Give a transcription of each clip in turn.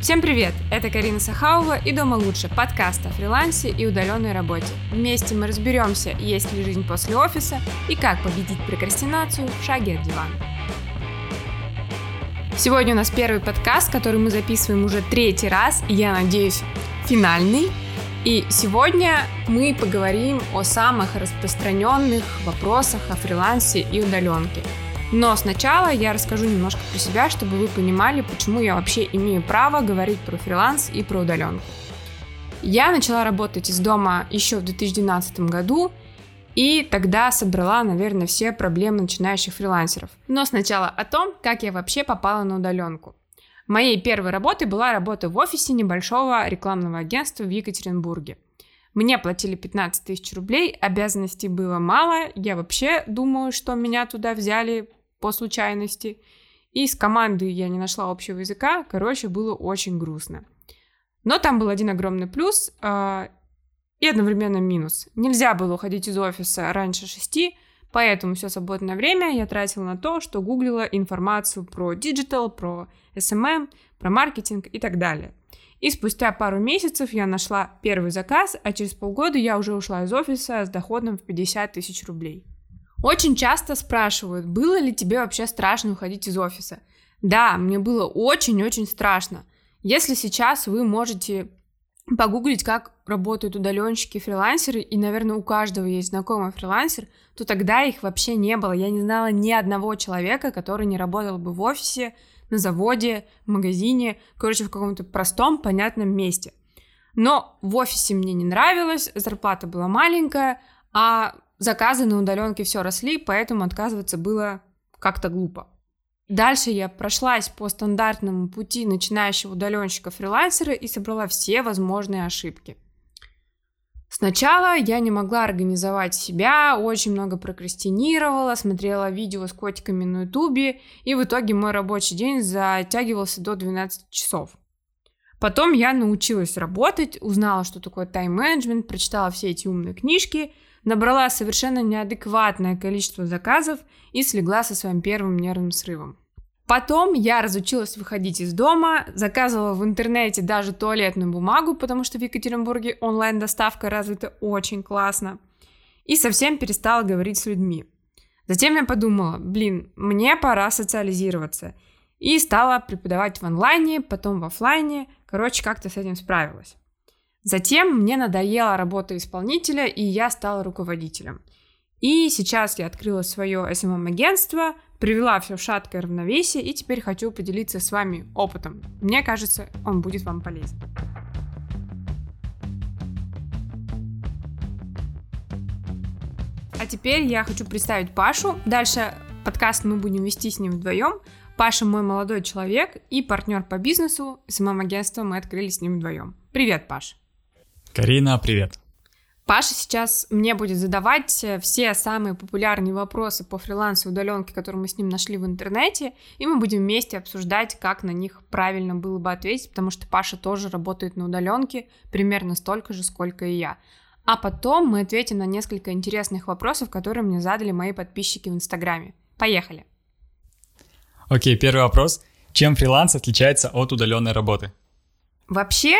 Всем привет! Это Карина Сахаува и «Дома лучше» – подкаст о фрилансе и удаленной работе. Вместе мы разберемся, есть ли жизнь после офиса и как победить прокрастинацию в шаге от дивана. Сегодня у нас первый подкаст, который мы записываем уже третий раз, и я надеюсь, финальный. И сегодня мы поговорим о самых распространенных вопросах о фрилансе и удаленке – но сначала я расскажу немножко про себя, чтобы вы понимали, почему я вообще имею право говорить про фриланс и про удаленку. Я начала работать из дома еще в 2012 году, и тогда собрала, наверное, все проблемы начинающих фрилансеров. Но сначала о том, как я вообще попала на удаленку. Моей первой работой была работа в офисе небольшого рекламного агентства в Екатеринбурге. Мне платили 15 тысяч рублей, обязанностей было мало, я вообще думаю, что меня туда взяли по случайности. И с командой я не нашла общего языка. Короче, было очень грустно. Но там был один огромный плюс э, и одновременно минус. Нельзя было уходить из офиса раньше шести, поэтому все свободное время я тратила на то, что гуглила информацию про digital, про SMM, про маркетинг и так далее. И спустя пару месяцев я нашла первый заказ, а через полгода я уже ушла из офиса с доходом в 50 тысяч рублей. Очень часто спрашивают, было ли тебе вообще страшно уходить из офиса. Да, мне было очень-очень страшно. Если сейчас вы можете погуглить, как работают удаленщики, фрилансеры, и, наверное, у каждого есть знакомый фрилансер, то тогда их вообще не было. Я не знала ни одного человека, который не работал бы в офисе, на заводе, в магазине, короче, в каком-то простом, понятном месте. Но в офисе мне не нравилось, зарплата была маленькая, а заказы на удаленке все росли, поэтому отказываться было как-то глупо. Дальше я прошлась по стандартному пути начинающего удаленщика фрилансера и собрала все возможные ошибки. Сначала я не могла организовать себя, очень много прокрастинировала, смотрела видео с котиками на ютубе, и в итоге мой рабочий день затягивался до 12 часов. Потом я научилась работать, узнала, что такое тайм-менеджмент, прочитала все эти умные книжки – набрала совершенно неадекватное количество заказов и слегла со своим первым нервным срывом. Потом я разучилась выходить из дома, заказывала в интернете даже туалетную бумагу, потому что в Екатеринбурге онлайн-доставка развита очень классно. И совсем перестала говорить с людьми. Затем я подумала, блин, мне пора социализироваться. И стала преподавать в онлайне, потом в офлайне. Короче, как-то с этим справилась. Затем мне надоела работа исполнителя, и я стала руководителем. И сейчас я открыла свое SMM-агентство, привела все в шаткое равновесие, и теперь хочу поделиться с вами опытом. Мне кажется, он будет вам полезен. А теперь я хочу представить Пашу. Дальше подкаст мы будем вести с ним вдвоем. Паша мой молодой человек и партнер по бизнесу. СММ-агентство мы открыли с ним вдвоем. Привет, Паш. Карина, привет. Паша сейчас мне будет задавать э, все самые популярные вопросы по фрилансу и удаленке, которые мы с ним нашли в интернете, и мы будем вместе обсуждать, как на них правильно было бы ответить, потому что Паша тоже работает на удаленке примерно столько же, сколько и я. А потом мы ответим на несколько интересных вопросов, которые мне задали мои подписчики в Инстаграме. Поехали! Окей, первый вопрос. Чем фриланс отличается от удаленной работы? Вообще,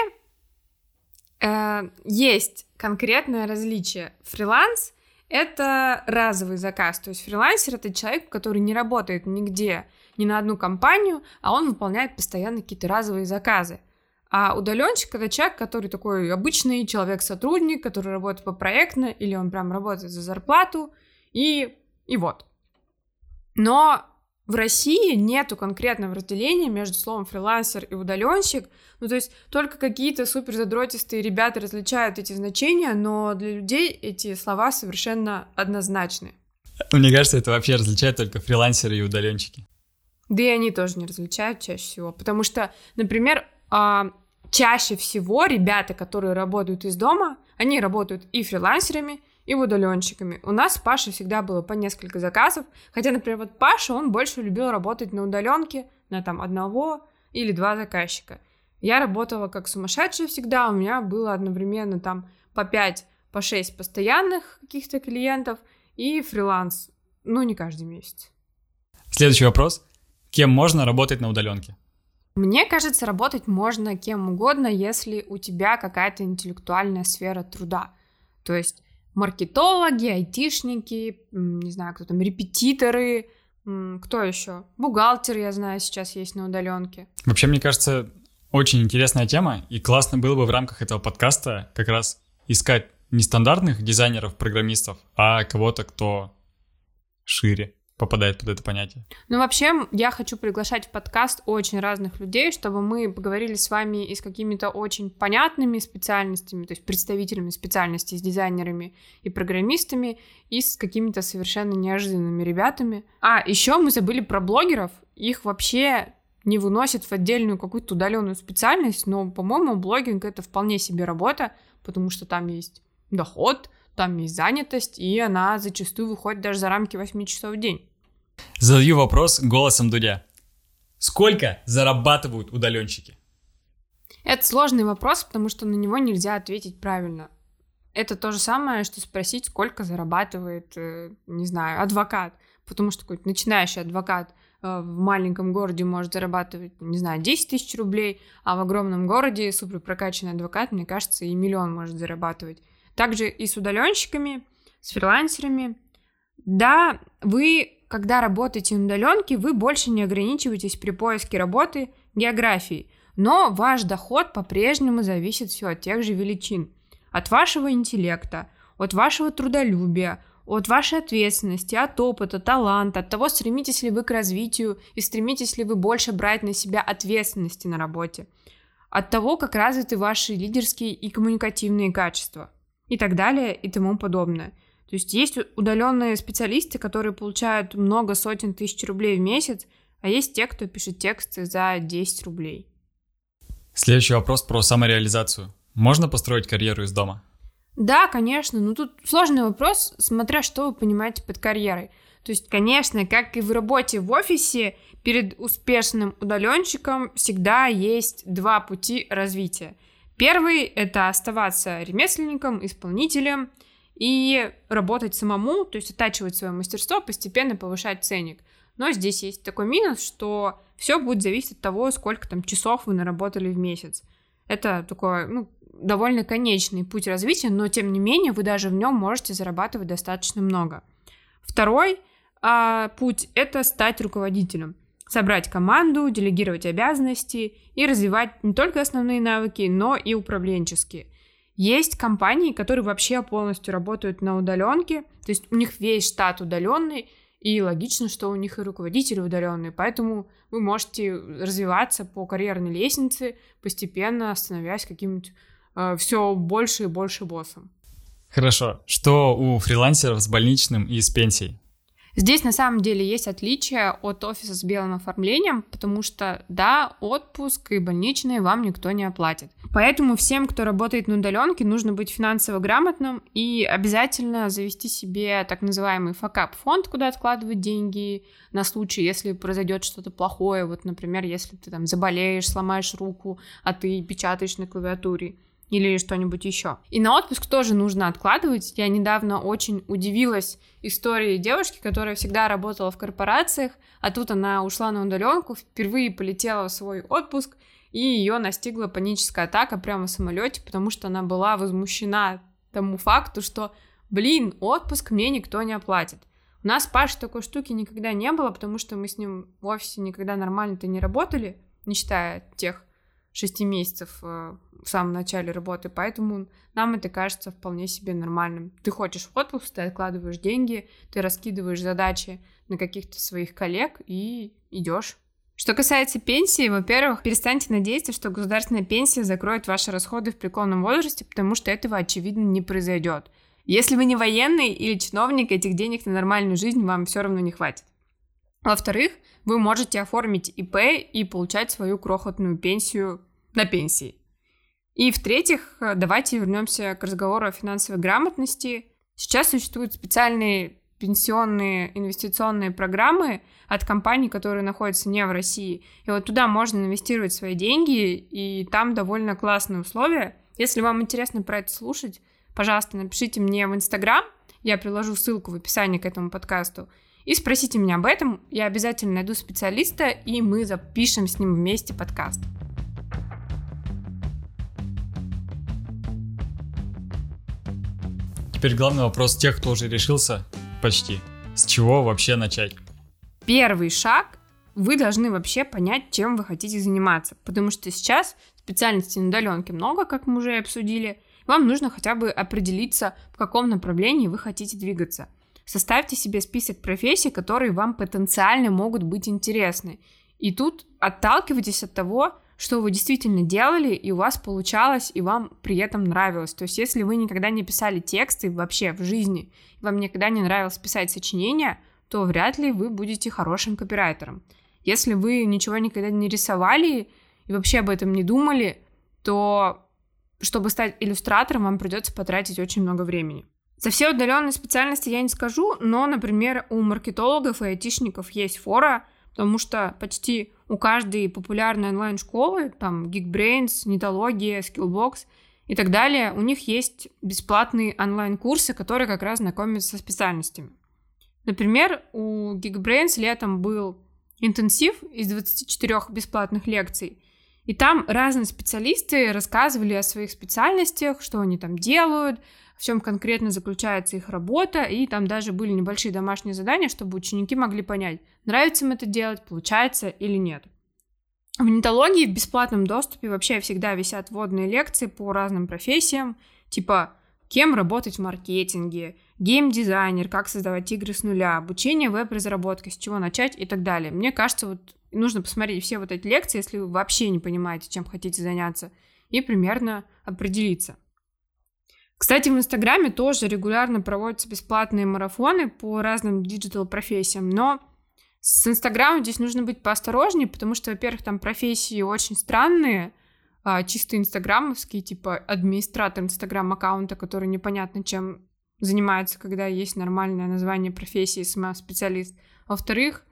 Э, есть конкретное различие. Фриланс — это разовый заказ, то есть фрилансер — это человек, который не работает нигде, ни на одну компанию, а он выполняет постоянно какие-то разовые заказы. А удаленщик это человек, который такой обычный человек-сотрудник, который работает по проектно, или он прям работает за зарплату, и, и вот. Но в России нету конкретного разделения между словом фрилансер и удаленщик. Ну, то есть только какие-то супер задротистые ребята различают эти значения, но для людей эти слова совершенно однозначны. Мне кажется, это вообще различает только фрилансеры и удаленщики. Да и они тоже не различают чаще всего, потому что, например, а, чаще всего ребята, которые работают из дома, они работают и фрилансерами, и удаленщиками. У нас с Пашей всегда было по несколько заказов, хотя, например, вот Паша, он больше любил работать на удаленке, на там одного или два заказчика. Я работала как сумасшедшая всегда, у меня было одновременно там по 5, по 6 постоянных каких-то клиентов и фриланс, ну, не каждый месяц. Следующий вопрос. Кем можно работать на удаленке? Мне кажется, работать можно кем угодно, если у тебя какая-то интеллектуальная сфера труда. То есть маркетологи, айтишники, не знаю, кто там, репетиторы, кто еще? Бухгалтер, я знаю, сейчас есть на удаленке. Вообще, мне кажется, очень интересная тема, и классно было бы в рамках этого подкаста как раз искать не стандартных дизайнеров, программистов, а кого-то, кто шире попадает под это понятие. Ну, вообще, я хочу приглашать в подкаст очень разных людей, чтобы мы поговорили с вами и с какими-то очень понятными специальностями, то есть представителями специальностей, с дизайнерами и программистами, и с какими-то совершенно неожиданными ребятами. А, еще мы забыли про блогеров. Их вообще не выносят в отдельную какую-то удаленную специальность, но, по-моему, блогинг это вполне себе работа, потому что там есть доход, там есть занятость, и она зачастую выходит даже за рамки 8 часов в день. Задаю вопрос голосом Дудя. Сколько зарабатывают удаленщики? Это сложный вопрос, потому что на него нельзя ответить правильно. Это то же самое, что спросить, сколько зарабатывает, э, не знаю, адвокат. Потому что какой-то начинающий адвокат э, в маленьком городе может зарабатывать, не знаю, 10 тысяч рублей, а в огромном городе суперпрокачанный адвокат, мне кажется, и миллион может зарабатывать. Также и с удаленщиками, с фрилансерами. Да, вы когда работаете на удаленке, вы больше не ограничиваетесь при поиске работы географией, но ваш доход по-прежнему зависит все от тех же величин. От вашего интеллекта, от вашего трудолюбия, от вашей ответственности, от опыта, таланта, от того, стремитесь ли вы к развитию и стремитесь ли вы больше брать на себя ответственности на работе, от того, как развиты ваши лидерские и коммуникативные качества и так далее и тому подобное – то есть есть удаленные специалисты, которые получают много сотен тысяч рублей в месяц, а есть те, кто пишет тексты за 10 рублей. Следующий вопрос про самореализацию. Можно построить карьеру из дома? Да, конечно, но тут сложный вопрос, смотря что вы понимаете под карьерой. То есть, конечно, как и в работе в офисе, перед успешным удаленщиком всегда есть два пути развития. Первый — это оставаться ремесленником, исполнителем — и работать самому, то есть оттачивать свое мастерство, постепенно повышать ценник. Но здесь есть такой минус, что все будет зависеть от того, сколько там часов вы наработали в месяц. Это такой, ну, довольно конечный путь развития, но тем не менее вы даже в нем можете зарабатывать достаточно много. Второй а, путь это стать руководителем, собрать команду, делегировать обязанности и развивать не только основные навыки, но и управленческие. Есть компании, которые вообще полностью работают на удаленке, то есть у них весь штат удаленный, и логично, что у них и руководители удаленные, поэтому вы можете развиваться по карьерной лестнице, постепенно становясь каким-нибудь э, все больше и больше боссом. Хорошо. Что у фрилансеров с больничным и с пенсией? Здесь на самом деле есть отличие от офиса с белым оформлением, потому что, да, отпуск и больничные вам никто не оплатит. Поэтому всем, кто работает на удаленке, нужно быть финансово грамотным и обязательно завести себе так называемый факап-фонд, куда откладывать деньги на случай, если произойдет что-то плохое. Вот, например, если ты там заболеешь, сломаешь руку, а ты печатаешь на клавиатуре или что-нибудь еще. И на отпуск тоже нужно откладывать. Я недавно очень удивилась истории девушки, которая всегда работала в корпорациях, а тут она ушла на удаленку, впервые полетела в свой отпуск, и ее настигла паническая атака прямо в самолете, потому что она была возмущена тому факту, что, блин, отпуск мне никто не оплатит. У нас Паши такой штуки никогда не было, потому что мы с ним в офисе никогда нормально-то не работали, не считая тех шести месяцев э, в самом начале работы, поэтому нам это кажется вполне себе нормальным. Ты хочешь в отпуск, ты откладываешь деньги, ты раскидываешь задачи на каких-то своих коллег и идешь. Что касается пенсии, во-первых, перестаньте надеяться, что государственная пенсия закроет ваши расходы в преклонном возрасте, потому что этого, очевидно, не произойдет. Если вы не военный или чиновник, этих денег на нормальную жизнь вам все равно не хватит. Во-вторых, вы можете оформить ИП и получать свою крохотную пенсию на пенсии. И в-третьих, э, давайте вернемся к разговору о финансовой грамотности. Сейчас существуют специальные пенсионные инвестиционные программы от компаний, которые находятся не в России. И вот туда можно инвестировать свои деньги, и там довольно классные условия. Если вам интересно про это слушать, пожалуйста, напишите мне в Инстаграм, я приложу ссылку в описании к этому подкасту, и спросите меня об этом. Я обязательно найду специалиста, и мы запишем с ним вместе подкаст. Теперь главный вопрос тех, кто уже решился почти. С чего вообще начать? Первый шаг вы должны вообще понять, чем вы хотите заниматься. Потому что сейчас специальностей на удаленке много, как мы уже обсудили. Вам нужно хотя бы определиться, в каком направлении вы хотите двигаться. Составьте себе список профессий, которые вам потенциально могут быть интересны. И тут отталкивайтесь от того, что вы действительно делали, и у вас получалось, и вам при этом нравилось. То есть, если вы никогда не писали тексты вообще в жизни, вам никогда не нравилось писать сочинения, то вряд ли вы будете хорошим копирайтером. Если вы ничего никогда не рисовали и вообще об этом не думали, то чтобы стать иллюстратором, вам придется потратить очень много времени. За все удаленные специальности я не скажу, но, например, у маркетологов и айтишников есть фора, потому что почти у каждой популярной онлайн-школы, там Geekbrains, Нетология, Skillbox и так далее, у них есть бесплатные онлайн-курсы, которые как раз знакомят со специальностями. Например, у Geekbrains летом был интенсив из 24 бесплатных лекций, и там разные специалисты рассказывали о своих специальностях, что они там делают, в чем конкретно заключается их работа, и там даже были небольшие домашние задания, чтобы ученики могли понять, нравится им это делать, получается или нет. В нетологии в бесплатном доступе вообще всегда висят вводные лекции по разным профессиям, типа кем работать в маркетинге, гейм-дизайнер, как создавать игры с нуля, обучение веб-разработки, с чего начать и так далее. Мне кажется, вот нужно посмотреть все вот эти лекции, если вы вообще не понимаете, чем хотите заняться, и примерно определиться. Кстати, в Инстаграме тоже регулярно проводятся бесплатные марафоны по разным digital-профессиям, но с Инстаграмом здесь нужно быть поосторожнее, потому что, во-первых, там профессии очень странные, а, чисто инстаграмовские, типа администратор инстаграм-аккаунта, который непонятно чем занимается, когда есть нормальное название профессии, SMM-специалист. Во-вторых,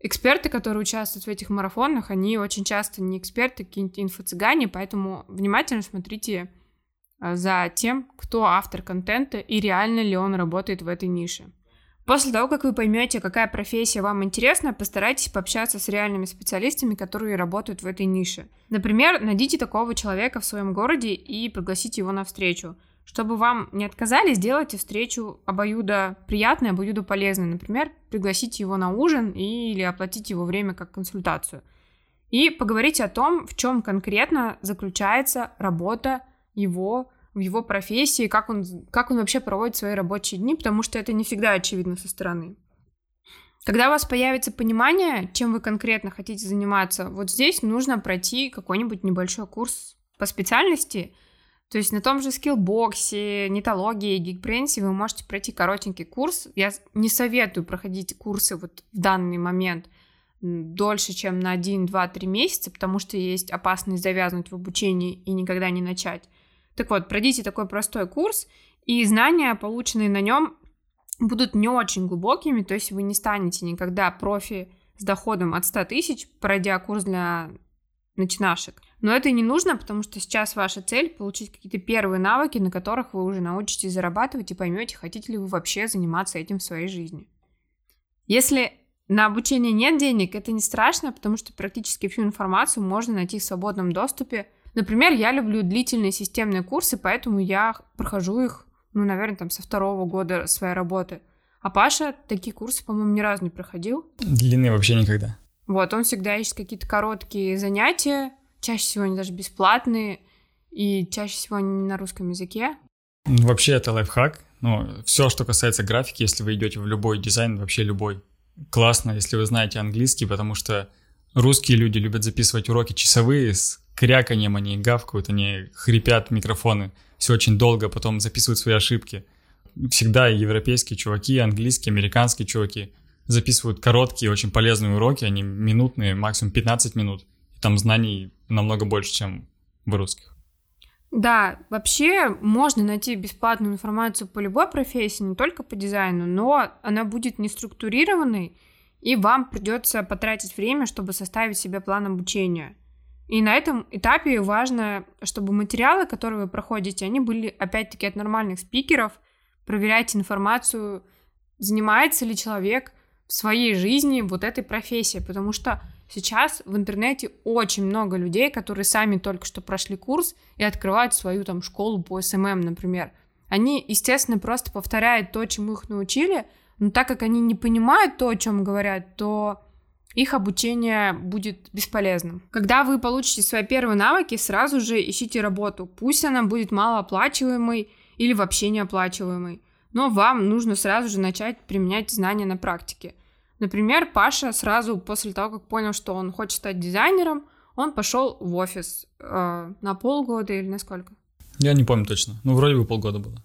эксперты, которые участвуют в этих марафонах, они очень часто не эксперты, какие-нибудь инфо-цыгане, поэтому внимательно смотрите за тем, кто автор контента и реально ли он работает в этой нише. После того, как вы поймете, какая профессия вам интересна, постарайтесь пообщаться с реальными специалистами, которые работают в этой нише. Например, найдите такого человека в своем городе и пригласите его на встречу. Чтобы вам не отказали, сделайте встречу обоюдо приятной, обоюдо полезной. Например, пригласите его на ужин или оплатите его время как консультацию. И поговорите о том, в чем конкретно заключается работа его в его профессии, как он, как он вообще проводит свои рабочие дни, потому что это не всегда очевидно со стороны. Когда у вас появится понимание, чем вы конкретно хотите заниматься, вот здесь нужно пройти какой-нибудь небольшой курс по специальности. То есть на том же скиллбоксе, нетологии, гигбрейнсе вы можете пройти коротенький курс. Я не советую проходить курсы вот в данный момент дольше, чем на 1, 2, 3 месяца, потому что есть опасность завязнуть в обучении и никогда не начать. Так вот, пройдите такой простой курс, и знания, полученные на нем, будут не очень глубокими, то есть вы не станете никогда профи с доходом от 100 тысяч, пройдя курс для начинашек. Но это не нужно, потому что сейчас ваша цель получить какие-то первые навыки, на которых вы уже научитесь зарабатывать и поймете, хотите ли вы вообще заниматься этим в своей жизни. Если на обучение нет денег, это не страшно, потому что практически всю информацию можно найти в свободном доступе Например, я люблю длительные системные курсы, поэтому я прохожу их, ну, наверное, там со второго года своей работы. А Паша такие курсы, по-моему, ни разу не проходил. Длинные вообще никогда. Вот, он всегда ищет какие-то короткие занятия, чаще всего они даже бесплатные, и чаще всего они не на русском языке. Вообще это лайфхак. Ну, все, что касается графики, если вы идете в любой дизайн, вообще любой, классно, если вы знаете английский, потому что русские люди любят записывать уроки часовые с кряканьем, они гавкают, они хрипят микрофоны. Все очень долго, потом записывают свои ошибки. Всегда европейские чуваки, английские, американские чуваки записывают короткие, очень полезные уроки, они минутные, максимум 15 минут. И там знаний намного больше, чем в русских. Да, вообще можно найти бесплатную информацию по любой профессии, не только по дизайну, но она будет не структурированной, и вам придется потратить время, чтобы составить себе план обучения. И на этом этапе важно, чтобы материалы, которые вы проходите, они были опять-таки от нормальных спикеров. Проверяйте информацию, занимается ли человек в своей жизни вот этой профессией, потому что сейчас в интернете очень много людей, которые сами только что прошли курс и открывают свою там школу по SMM, например. Они, естественно, просто повторяют то, чему их научили, но так как они не понимают то, о чем говорят, то их обучение будет бесполезным. Когда вы получите свои первые навыки, сразу же ищите работу. Пусть она будет малооплачиваемой или вообще неоплачиваемой, но вам нужно сразу же начать применять знания на практике. Например, Паша сразу после того, как понял, что он хочет стать дизайнером, он пошел в офис э, на полгода или на сколько? Я не помню точно. Ну, вроде бы полгода было.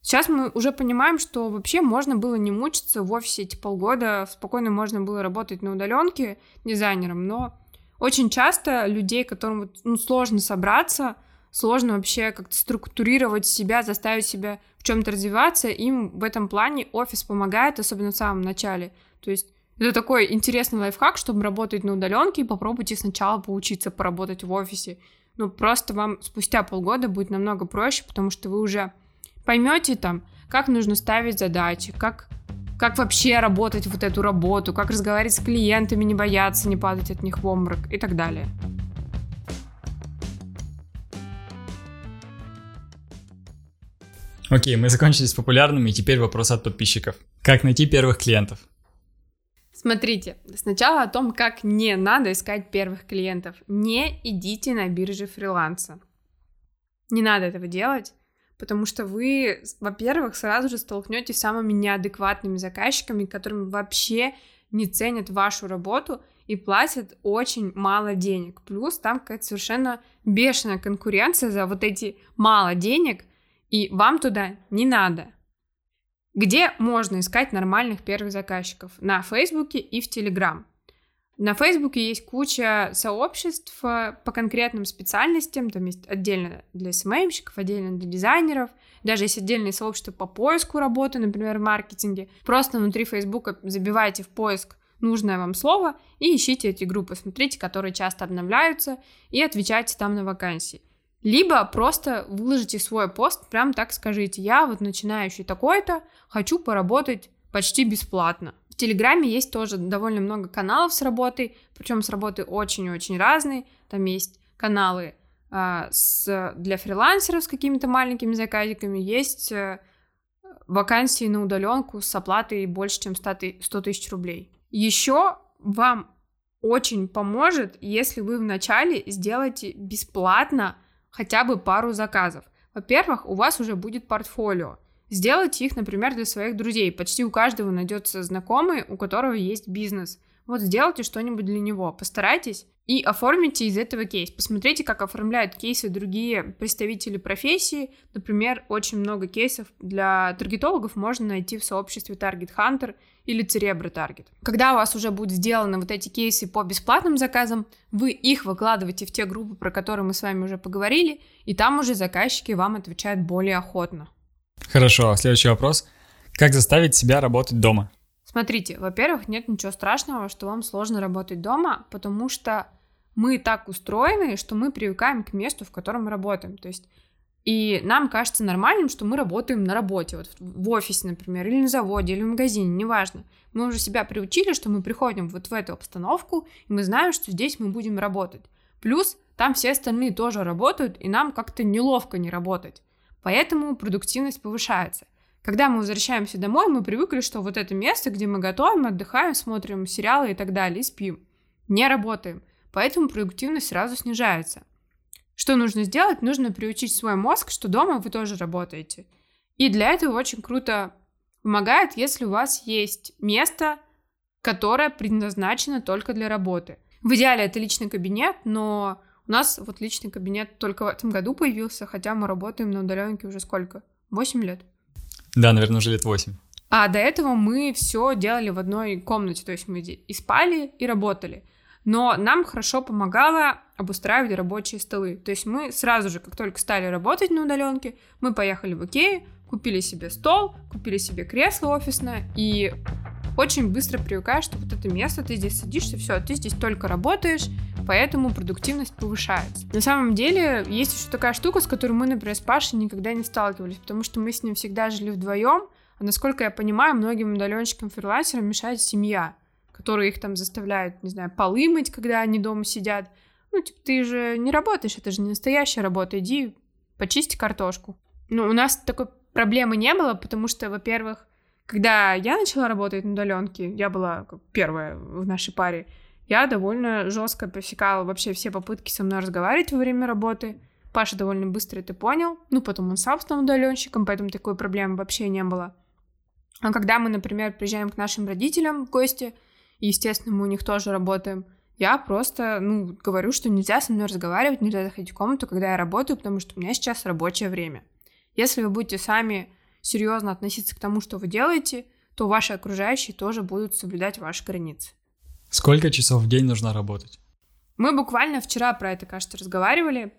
Сейчас мы уже понимаем, что вообще можно было не мучиться в офисе эти полгода, спокойно можно было работать на удаленке дизайнером, но очень часто людей, которым ну, сложно собраться, сложно вообще как-то структурировать себя, заставить себя в чем-то развиваться, им в этом плане офис помогает, особенно в самом начале. То есть это такой интересный лайфхак, чтобы работать на удаленке, попробуйте сначала поучиться поработать в офисе. Ну, просто вам спустя полгода будет намного проще, потому что вы уже поймете там, как нужно ставить задачи, как, как вообще работать вот эту работу, как разговаривать с клиентами, не бояться, не падать от них в обморок и так далее. Окей, мы закончили с популярными, и теперь вопрос от подписчиков. Как найти первых клиентов? Смотрите, сначала о том, как не надо искать первых клиентов. Не идите на бирже фриланса. Не надо этого делать, потому что вы, во-первых, сразу же столкнетесь с самыми неадекватными заказчиками, которыми вообще не ценят вашу работу и платят очень мало денег. Плюс там какая-то совершенно бешеная конкуренция за вот эти мало денег, и вам туда не надо. Где можно искать нормальных первых заказчиков? На Фейсбуке и в Телеграм. На Фейсбуке есть куча сообществ э, по конкретным специальностям, там есть отдельно для СММщиков, отдельно для дизайнеров, даже есть отдельные сообщества по поиску работы, например, в маркетинге. Просто внутри Фейсбука забивайте в поиск нужное вам слово и ищите эти группы, смотрите, которые часто обновляются, и отвечайте там на вакансии. Либо просто выложите свой пост, прям так скажите, я вот начинающий такой-то, хочу поработать почти бесплатно. Телеграме есть тоже довольно много каналов с работой, причем с работы очень-очень разные. Там есть каналы э, с, для фрилансеров с какими-то маленькими заказиками, есть э, вакансии на удаленку с оплатой больше, чем 100 тысяч рублей. Еще вам очень поможет, если вы вначале сделаете бесплатно хотя бы пару заказов. Во-первых, у вас уже будет портфолио. Сделайте их, например, для своих друзей. Почти у каждого найдется знакомый, у которого есть бизнес. Вот сделайте что-нибудь для него, постарайтесь и оформите из этого кейс. Посмотрите, как оформляют кейсы другие представители профессии. Например, очень много кейсов для таргетологов можно найти в сообществе Target Hunter или Cerebro Target. Когда у вас уже будут сделаны вот эти кейсы по бесплатным заказам, вы их выкладываете в те группы, про которые мы с вами уже поговорили, и там уже заказчики вам отвечают более охотно. Хорошо, следующий вопрос. Как заставить себя работать дома? Смотрите, во-первых, нет ничего страшного, что вам сложно работать дома, потому что мы так устроены, что мы привыкаем к месту, в котором мы работаем. То есть и нам кажется нормальным, что мы работаем на работе, вот в офисе, например, или на заводе, или в магазине, неважно. Мы уже себя приучили, что мы приходим вот в эту обстановку, и мы знаем, что здесь мы будем работать. Плюс там все остальные тоже работают, и нам как-то неловко не работать. Поэтому продуктивность повышается. Когда мы возвращаемся домой, мы привыкли, что вот это место, где мы готовим, отдыхаем, смотрим сериалы и так далее, и спим. Не работаем поэтому продуктивность сразу снижается. Что нужно сделать? Нужно приучить свой мозг, что дома вы тоже работаете. И для этого очень круто помогает, если у вас есть место, которое предназначено только для работы. В идеале это личный кабинет, но у нас вот личный кабинет только в этом году появился, хотя мы работаем на удаленке уже сколько? 8 лет? Да, наверное, уже лет 8. А до этого мы все делали в одной комнате, то есть мы и спали, и работали но нам хорошо помогало обустраивать рабочие столы. То есть мы сразу же, как только стали работать на удаленке, мы поехали в Икею, купили себе стол, купили себе кресло офисное, и очень быстро привыкаешь, что вот это место, ты здесь садишься, все, ты здесь только работаешь, поэтому продуктивность повышается. На самом деле, есть еще такая штука, с которой мы, например, с Пашей никогда не сталкивались, потому что мы с ним всегда жили вдвоем, А насколько я понимаю, многим удаленщикам фрилансерам мешает семья, которая их там заставляет, не знаю, полы мыть, когда они дома сидят. Ну, типа, ты же не работаешь, это же не настоящая работа, иди почисти картошку. Ну, у нас такой проблемы не было, потому что, во-первых, когда я начала работать на удаленке, я была первая в нашей паре, я довольно жестко пресекала вообще все попытки со мной разговаривать во время работы. Паша довольно быстро это понял. Ну, потом он сам стал удаленщиком, поэтому такой проблемы вообще не было. А когда мы, например, приезжаем к нашим родителям в гости, и, естественно, мы у них тоже работаем, я просто, ну, говорю, что нельзя со мной разговаривать, нельзя заходить в комнату, когда я работаю, потому что у меня сейчас рабочее время. Если вы будете сами серьезно относиться к тому, что вы делаете, то ваши окружающие тоже будут соблюдать ваши границы. Сколько часов в день нужно работать? Мы буквально вчера про это, кажется, разговаривали.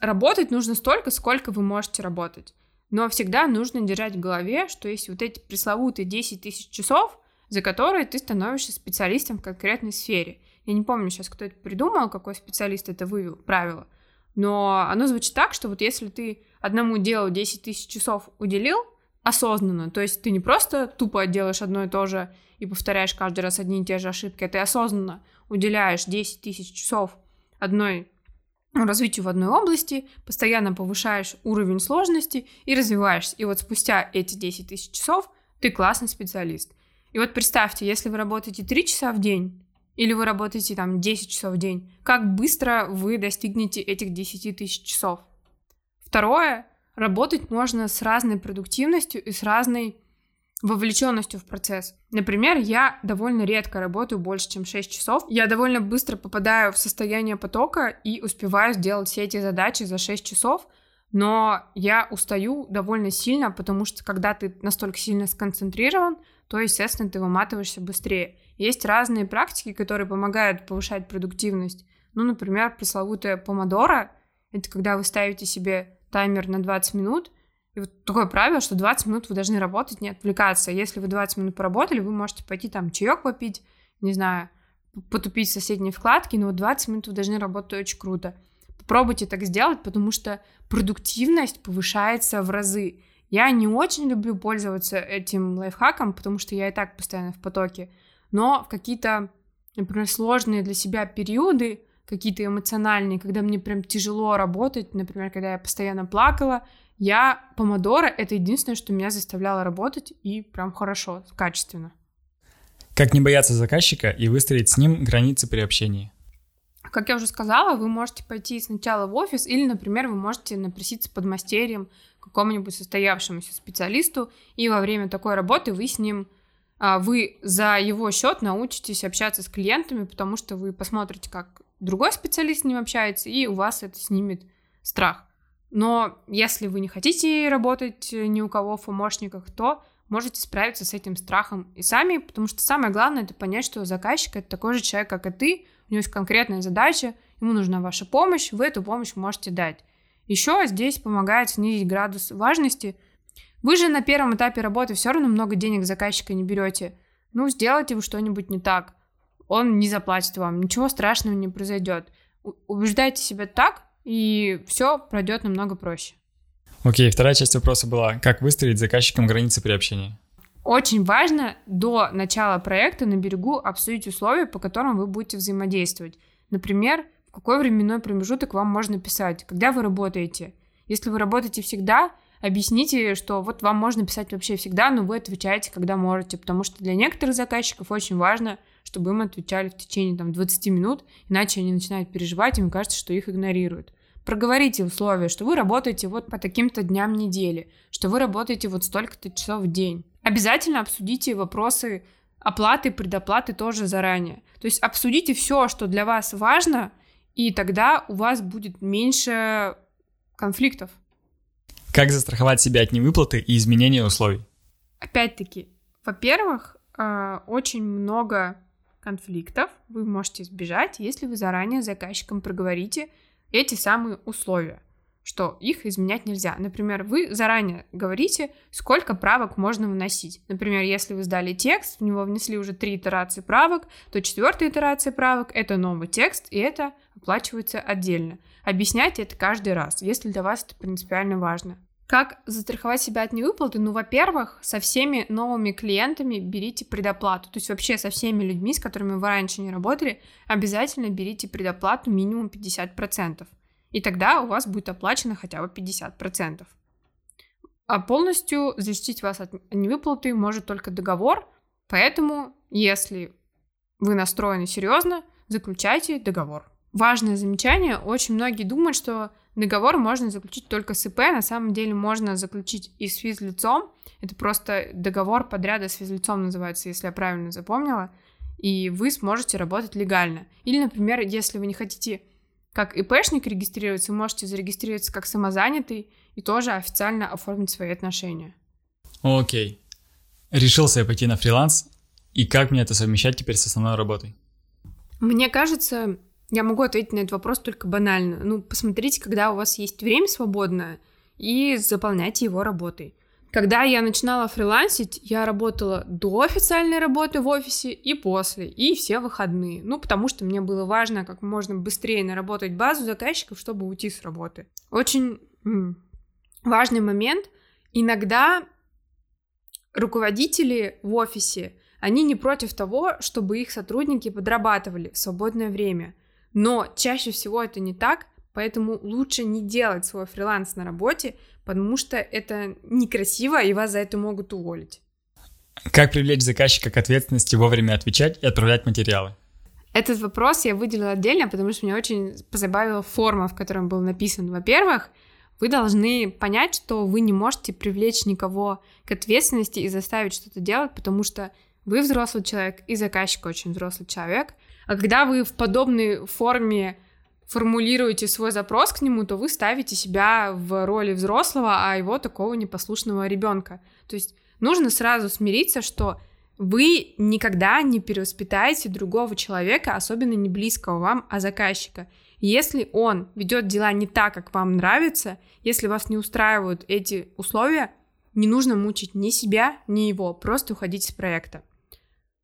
Работать нужно столько, сколько вы можете работать. Но всегда нужно держать в голове, что есть вот эти пресловутые 10 тысяч часов, за которые ты становишься специалистом в конкретной сфере. Я не помню сейчас, кто это придумал, какой специалист это вывел, правило. Но оно звучит так, что вот если ты одному делу 10 тысяч часов уделил осознанно, то есть ты не просто тупо делаешь одно и то же и повторяешь каждый раз одни и те же ошибки, а ты осознанно уделяешь 10 тысяч часов одной ну, развитию в одной области, постоянно повышаешь уровень сложности и развиваешься. И вот спустя эти 10 тысяч часов ты классный специалист. И вот представьте, если вы работаете 3 часа в день, или вы работаете там 10 часов в день, как быстро вы достигнете этих 10 тысяч часов. Второе, работать можно с разной продуктивностью и с разной вовлеченностью в процесс. Например, я довольно редко работаю больше, чем 6 часов. Я довольно быстро попадаю в состояние потока и успеваю сделать все эти задачи за 6 часов, но я устаю довольно сильно, потому что когда ты настолько сильно сконцентрирован, то, естественно, ты выматываешься быстрее. Есть разные практики, которые помогают повышать продуктивность. Ну, например, пресловутая помодора — это когда вы ставите себе таймер на 20 минут, и вот такое правило, что 20 минут вы должны работать, не отвлекаться. Если вы 20 минут поработали, вы можете пойти там чаек попить, не знаю, потупить в соседней вкладке, но вот 20 минут вы должны работать очень круто. Попробуйте так сделать, потому что продуктивность повышается в разы. Я не очень люблю пользоваться этим лайфхаком, потому что я и так постоянно в потоке, но в какие-то, например, сложные для себя периоды, какие-то эмоциональные, когда мне прям тяжело работать, например, когда я постоянно плакала, я помодоро — это единственное, что меня заставляло работать и прям хорошо, качественно. Как не бояться заказчика и выстроить с ним границы при общении? Как я уже сказала, вы можете пойти сначала в офис или, например, вы можете напроситься под мастерием какому-нибудь состоявшемуся специалисту, и во время такой работы вы с ним а, вы за его счет научитесь общаться с клиентами, потому что вы посмотрите, как другой специалист с ним общается, и у вас это снимет страх. Но если вы не хотите работать ни у кого в помощниках, то можете справиться с этим страхом и сами, потому что самое главное это понять, что заказчик это такой же человек, как и ты, у него есть конкретная задача, ему нужна ваша помощь, вы эту помощь можете дать. Еще здесь помогает снизить градус важности. Вы же на первом этапе работы все равно много денег заказчика не берете. Ну, сделайте вы что-нибудь не так. Он не заплатит вам, ничего страшного не произойдет. Убеждайте себя так, и все пройдет намного проще. Окей, вторая часть вопроса была, как выстроить заказчикам границы при общении? Очень важно до начала проекта на берегу обсудить условия, по которым вы будете взаимодействовать. Например, в какой временной промежуток вам можно писать, когда вы работаете. Если вы работаете всегда, объясните, что вот вам можно писать вообще всегда, но вы отвечаете, когда можете, потому что для некоторых заказчиков очень важно – чтобы им отвечали в течение там, 20 минут, иначе они начинают переживать, им кажется, что их игнорируют. Проговорите условия, что вы работаете вот по таким-то дням недели, что вы работаете вот столько-то часов в день. Обязательно обсудите вопросы оплаты, предоплаты тоже заранее. То есть обсудите все, что для вас важно, и тогда у вас будет меньше конфликтов. Как застраховать себя от невыплаты и изменения условий? Опять-таки, во-первых, а, очень много конфликтов вы можете избежать, если вы заранее заказчикам проговорите эти самые условия, что их изменять нельзя. Например, вы заранее говорите, сколько правок можно вносить. Например, если вы сдали текст, в него внесли уже три итерации правок, то четвертая итерация правок — это новый текст, и это оплачивается отдельно. Объясняйте это каждый раз, если для вас это принципиально важно. Как застраховать себя от невыплаты? Ну, во-первых, со всеми новыми клиентами берите предоплату. То есть вообще со всеми людьми, с которыми вы раньше не работали, обязательно берите предоплату минимум 50%. И тогда у вас будет оплачено хотя бы 50%. А полностью защитить вас от невыплаты может только договор, поэтому если вы настроены серьезно, заключайте договор. Важное замечание. Очень многие думают, что договор можно заключить только с ИП. На самом деле можно заключить и с физлицом. Это просто договор подряда с физлицом называется, если я правильно запомнила. И вы сможете работать легально. Или, например, если вы не хотите как ИПшник регистрироваться, вы можете зарегистрироваться как самозанятый и тоже официально оформить свои отношения. Окей. Решился я пойти на фриланс, и как мне это совмещать теперь с основной работой? Мне кажется, я могу ответить на этот вопрос только банально. Ну, посмотрите, когда у вас есть время свободное, и заполняйте его работой. Когда я начинала фрилансить, я работала до официальной работы в офисе и после, и все выходные. Ну, потому что мне было важно как можно быстрее наработать базу заказчиков, чтобы уйти с работы. Очень м- важный момент. Иногда руководители в офисе, они не против того, чтобы их сотрудники подрабатывали в свободное время – но чаще всего это не так, поэтому лучше не делать свой фриланс на работе, потому что это некрасиво, и вас за это могут уволить. Как привлечь заказчика к ответственности вовремя отвечать и отправлять материалы? Этот вопрос я выделила отдельно, потому что меня очень позабавила форма, в которой был написан. Во-первых, вы должны понять, что вы не можете привлечь никого к ответственности и заставить что-то делать, потому что вы взрослый человек, и заказчик очень взрослый человек — а когда вы в подобной форме формулируете свой запрос к нему, то вы ставите себя в роли взрослого, а его такого непослушного ребенка. То есть нужно сразу смириться, что вы никогда не перевоспитаете другого человека, особенно не близкого вам, а заказчика. Если он ведет дела не так, как вам нравится, если вас не устраивают эти условия, не нужно мучить ни себя, ни его, просто уходить с проекта.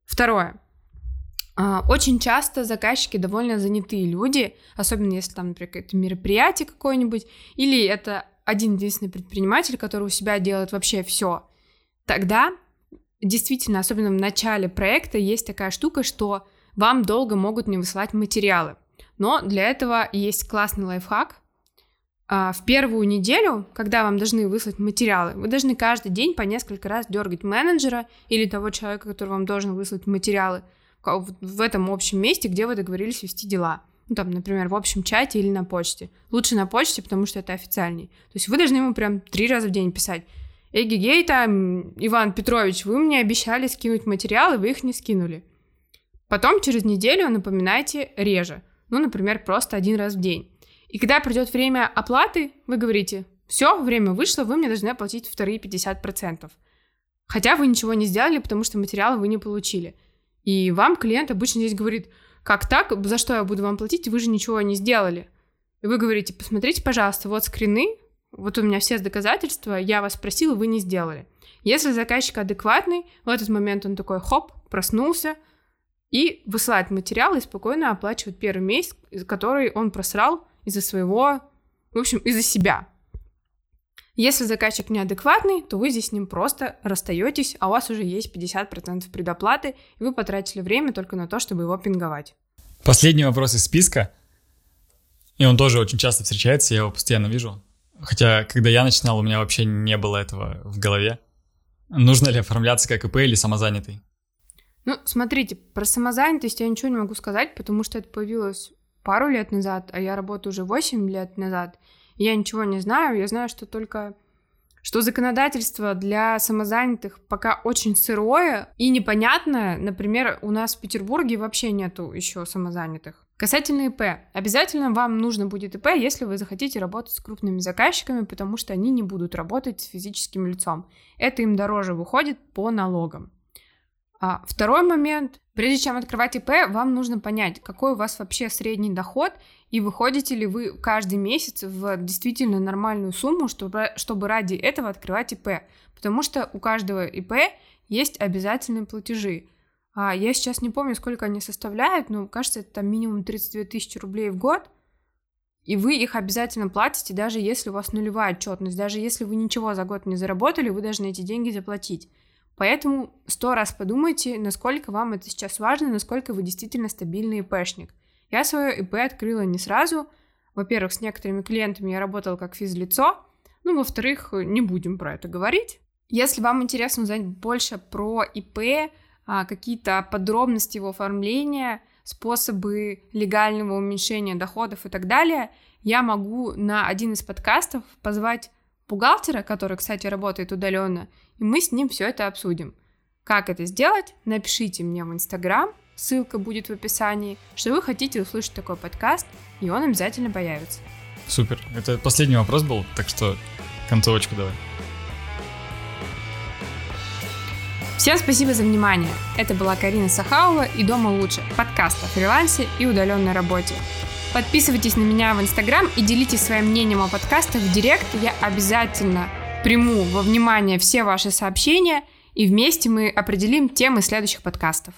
Второе. А, очень часто заказчики довольно занятые люди, особенно если там, например, это мероприятие какое-нибудь, или это один единственный предприниматель, который у себя делает вообще все. Тогда действительно, особенно в начале проекта, есть такая штука, что вам долго могут не высылать материалы. Но для этого есть классный лайфхак. А, в первую неделю, когда вам должны выслать материалы, вы должны каждый день по несколько раз дергать менеджера или того человека, который вам должен выслать материалы, в этом общем месте, где вы договорились вести дела. Ну, там, например, в общем чате или на почте. Лучше на почте, потому что это официальней. То есть вы должны ему прям три раза в день писать. Эй, гей, там, Иван Петрович, вы мне обещали скинуть материалы, вы их не скинули. Потом через неделю напоминайте реже. Ну, например, просто один раз в день. И когда придет время оплаты, вы говорите, все, время вышло, вы мне должны оплатить вторые 50%. Хотя вы ничего не сделали, потому что материалы вы не получили. И вам клиент обычно здесь говорит, как так, за что я буду вам платить, вы же ничего не сделали. И вы говорите, посмотрите, пожалуйста, вот скрины, вот у меня все доказательства, я вас просил, вы не сделали. Если заказчик адекватный, в этот момент он такой, хоп, проснулся, и высылает материал и спокойно оплачивает первый месяц, который он просрал из-за своего, в общем, из-за себя. Если заказчик неадекватный, то вы здесь с ним просто расстаетесь, а у вас уже есть 50% предоплаты, и вы потратили время только на то, чтобы его пинговать. Последний вопрос из списка, и он тоже очень часто встречается, я его постоянно вижу. Хотя, когда я начинал, у меня вообще не было этого в голове. Нужно ли оформляться как ИП или самозанятый? Ну, смотрите, про самозанятость я ничего не могу сказать, потому что это появилось пару лет назад, а я работаю уже 8 лет назад — я ничего не знаю, я знаю, что только что законодательство для самозанятых пока очень сырое и непонятное. Например, у нас в Петербурге вообще нету еще самозанятых. Касательно ИП. Обязательно вам нужно будет ИП, если вы захотите работать с крупными заказчиками, потому что они не будут работать с физическим лицом. Это им дороже выходит по налогам. А второй момент. Прежде чем открывать ИП, вам нужно понять, какой у вас вообще средний доход и выходите ли вы каждый месяц в действительно нормальную сумму, чтобы, чтобы ради этого открывать ИП. Потому что у каждого ИП есть обязательные платежи. А я сейчас не помню, сколько они составляют, но кажется, это там минимум 32 тысячи рублей в год. И вы их обязательно платите, даже если у вас нулевая отчетность, даже если вы ничего за год не заработали, вы должны эти деньги заплатить. Поэтому сто раз подумайте, насколько вам это сейчас важно, насколько вы действительно стабильный ИПшник. Я свое ИП открыла не сразу. Во-первых, с некоторыми клиентами я работала как физлицо. Ну, во-вторых, не будем про это говорить. Если вам интересно узнать больше про ИП, а, какие-то подробности его оформления, способы легального уменьшения доходов и так далее, я могу на один из подкастов позвать бухгалтера, который, кстати, работает удаленно, и мы с ним все это обсудим. Как это сделать? Напишите мне в Инстаграм, ссылка будет в описании, что вы хотите услышать такой подкаст, и он обязательно появится. Супер. Это последний вопрос был, так что концовочку давай. Всем спасибо за внимание. Это была Карина Сахаува и «Дома лучше» – подкаст о фрилансе и удаленной работе. Подписывайтесь на меня в Инстаграм и делитесь своим мнением о подкастах в Директ. Я обязательно приму во внимание все ваши сообщения, и вместе мы определим темы следующих подкастов.